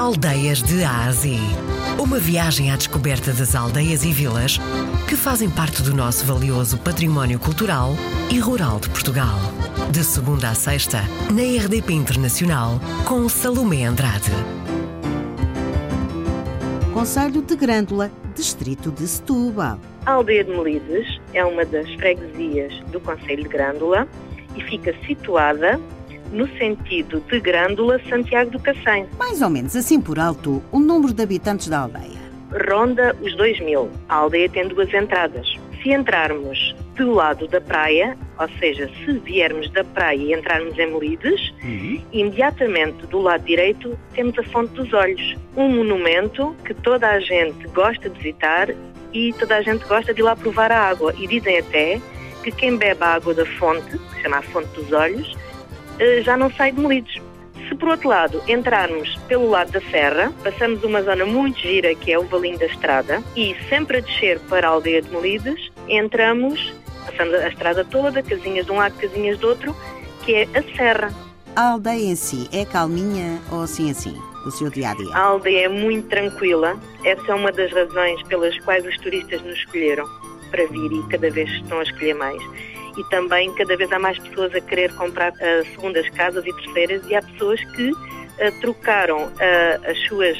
Aldeias de Ásia. Uma viagem à descoberta das aldeias e vilas que fazem parte do nosso valioso património cultural e rural de Portugal. De segunda a sexta, na RDP Internacional, com Salomé Andrade. Conselho de Grândola, Distrito de Setúbal. A aldeia de Melides é uma das freguesias do Conselho de Grândola e fica situada no sentido de Grândola, Santiago do Cacém. Mais ou menos assim por alto, o número de habitantes da aldeia. Ronda os 2 mil. A aldeia tem duas entradas. Se entrarmos do lado da praia, ou seja, se viermos da praia e entrarmos em Melides, Uhum. imediatamente do lado direito temos a Fonte dos Olhos, um monumento que toda a gente gosta de visitar e toda a gente gosta de ir lá provar a água. E dizem até que quem bebe a água da fonte, que se chama a Fonte dos Olhos, já não sai de Melides. Se por outro lado entrarmos pelo lado da serra, passamos uma zona muito gira que é o Valinho da Estrada e sempre a descer para a aldeia de Melides, entramos, passamos a estrada toda, casinhas de um lado, casinhas do outro, que é a serra. A aldeia em si é calminha ou assim assim? O seu dia a dia? A aldeia é muito tranquila. Essa é uma das razões pelas quais os turistas nos escolheram para vir e cada vez estão a escolher mais. E também cada vez há mais pessoas a querer comprar ah, segundas casas e terceiras e há pessoas que ah, trocaram ah, as, suas,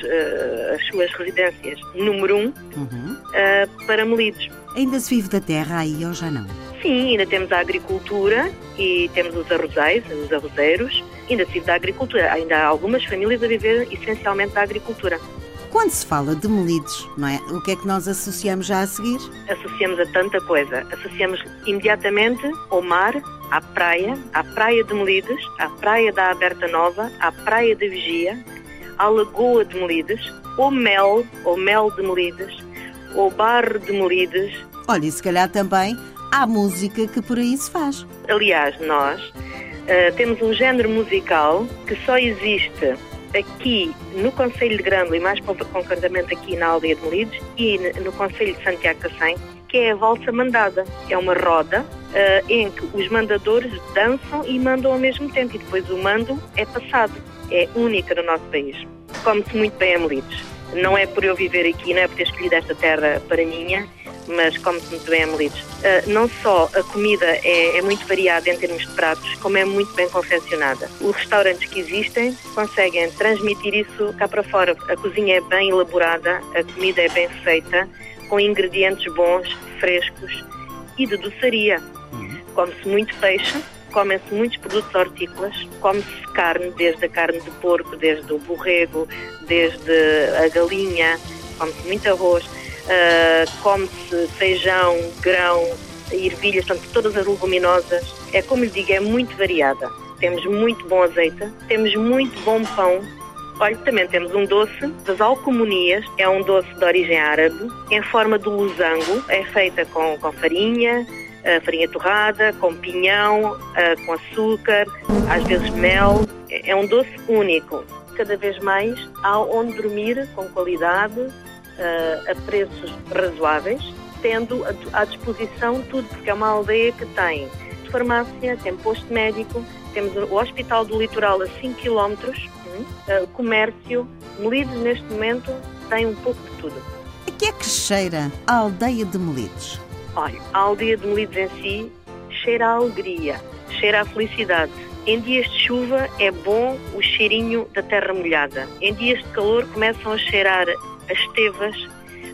as suas residências número um Uhum. para Melides. Ainda se vive da terra aí ou já não? Sim, ainda temos a agricultura e temos os arrozais, os arrozeiros. Ainda se vive da agricultura. Ainda há algumas famílias a viver essencialmente da agricultura. Quando se fala de Melides, não é? O que é que nós associamos já a seguir? associamos a tanta coisa. Associamos imediatamente ao mar, à praia, à praia de Melides, à praia da Aberta Nova, à praia de Vigia, à Lagoa de Melides, ao mel, ao mel de Melides, ao bar de Melides. Olha, e se calhar também há música que por aí se faz. Aliás, nós eh, temos um género musical que só existe aqui no Conselho de Grândola e mais concretamente aqui na aldeia de Melides e no Conselho de Santiago Cacém, que é a valsa mandada. É uma roda eh, em que os mandadores dançam e mandam ao mesmo tempo e depois o mando é passado. É única no nosso país. Come-se muito bem a Melides. Não é por eu viver aqui, não é por ter escolhido esta terra para minha, mas come-se muito bem a Melides. Ah, não só a comida é, é muito variada em termos de pratos, como é muito bem confeccionada. Os restaurantes que existem conseguem transmitir isso cá para fora. A cozinha é bem elaborada, a comida é bem feita, com ingredientes bons, frescos e de doçaria. Come-se muito peixe, comem-se muitos produtos hortícolas, come-se carne, desde a carne de porco, desde o borrego, desde a galinha, come-se muito arroz, ah, come-se feijão, grão, ervilhas, portanto, todas as leguminosas. É como lhe digo, é muito variada. Temos muito bom azeite, temos muito bom pão. Olha, também temos um doce das alcomonias, é um doce de origem árabe, em forma de losango, é feita com, com farinha, ah, farinha torrada, com pinhão, ah, com açúcar, às vezes mel. É é um doce único. Cada vez mais há onde dormir com qualidade, ah, a preços razoáveis, tendo à- disposição tudo, porque é uma aldeia que tem farmácia, tem posto médico, temos o Hospital do Litoral a 5 km, ah, comércio. Melides, neste momento, tem um pouco de tudo. A que é que cheira a aldeia de Melides? Olha, a aldeia de Melides em si cheira a alegria, cheira a felicidade. Em dias de chuva é bom o cheirinho da terra molhada. Em dias de calor começam a cheirar as tevas,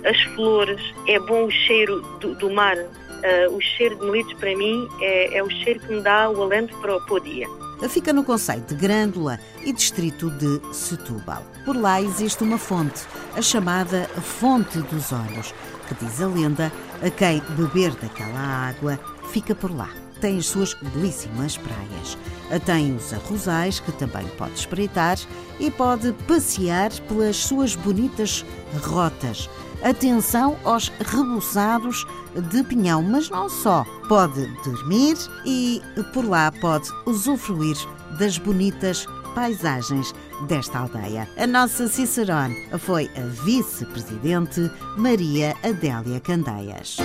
as flores, é bom o cheiro do, do mar. Ah, o cheiro de Melides para mim é, é o cheiro que me dá o alento para para o dia. Fica no Conselho de Grândola e Distrito de Setúbal. Por lá existe uma fonte, a chamada Fonte dos Olhos, que diz a lenda, a quem beber daquela água fica por lá. Tem as suas belíssimas praias. Tem os arrozais, que também pode espreitar, e pode passear pelas suas bonitas rotas. Atenção aos rebuçados de pinhão, mas não só. Pode dormir e por lá pode usufruir das bonitas paisagens desta aldeia. A nossa Cicerone foi a vice-presidente Maria Adélia Candeias.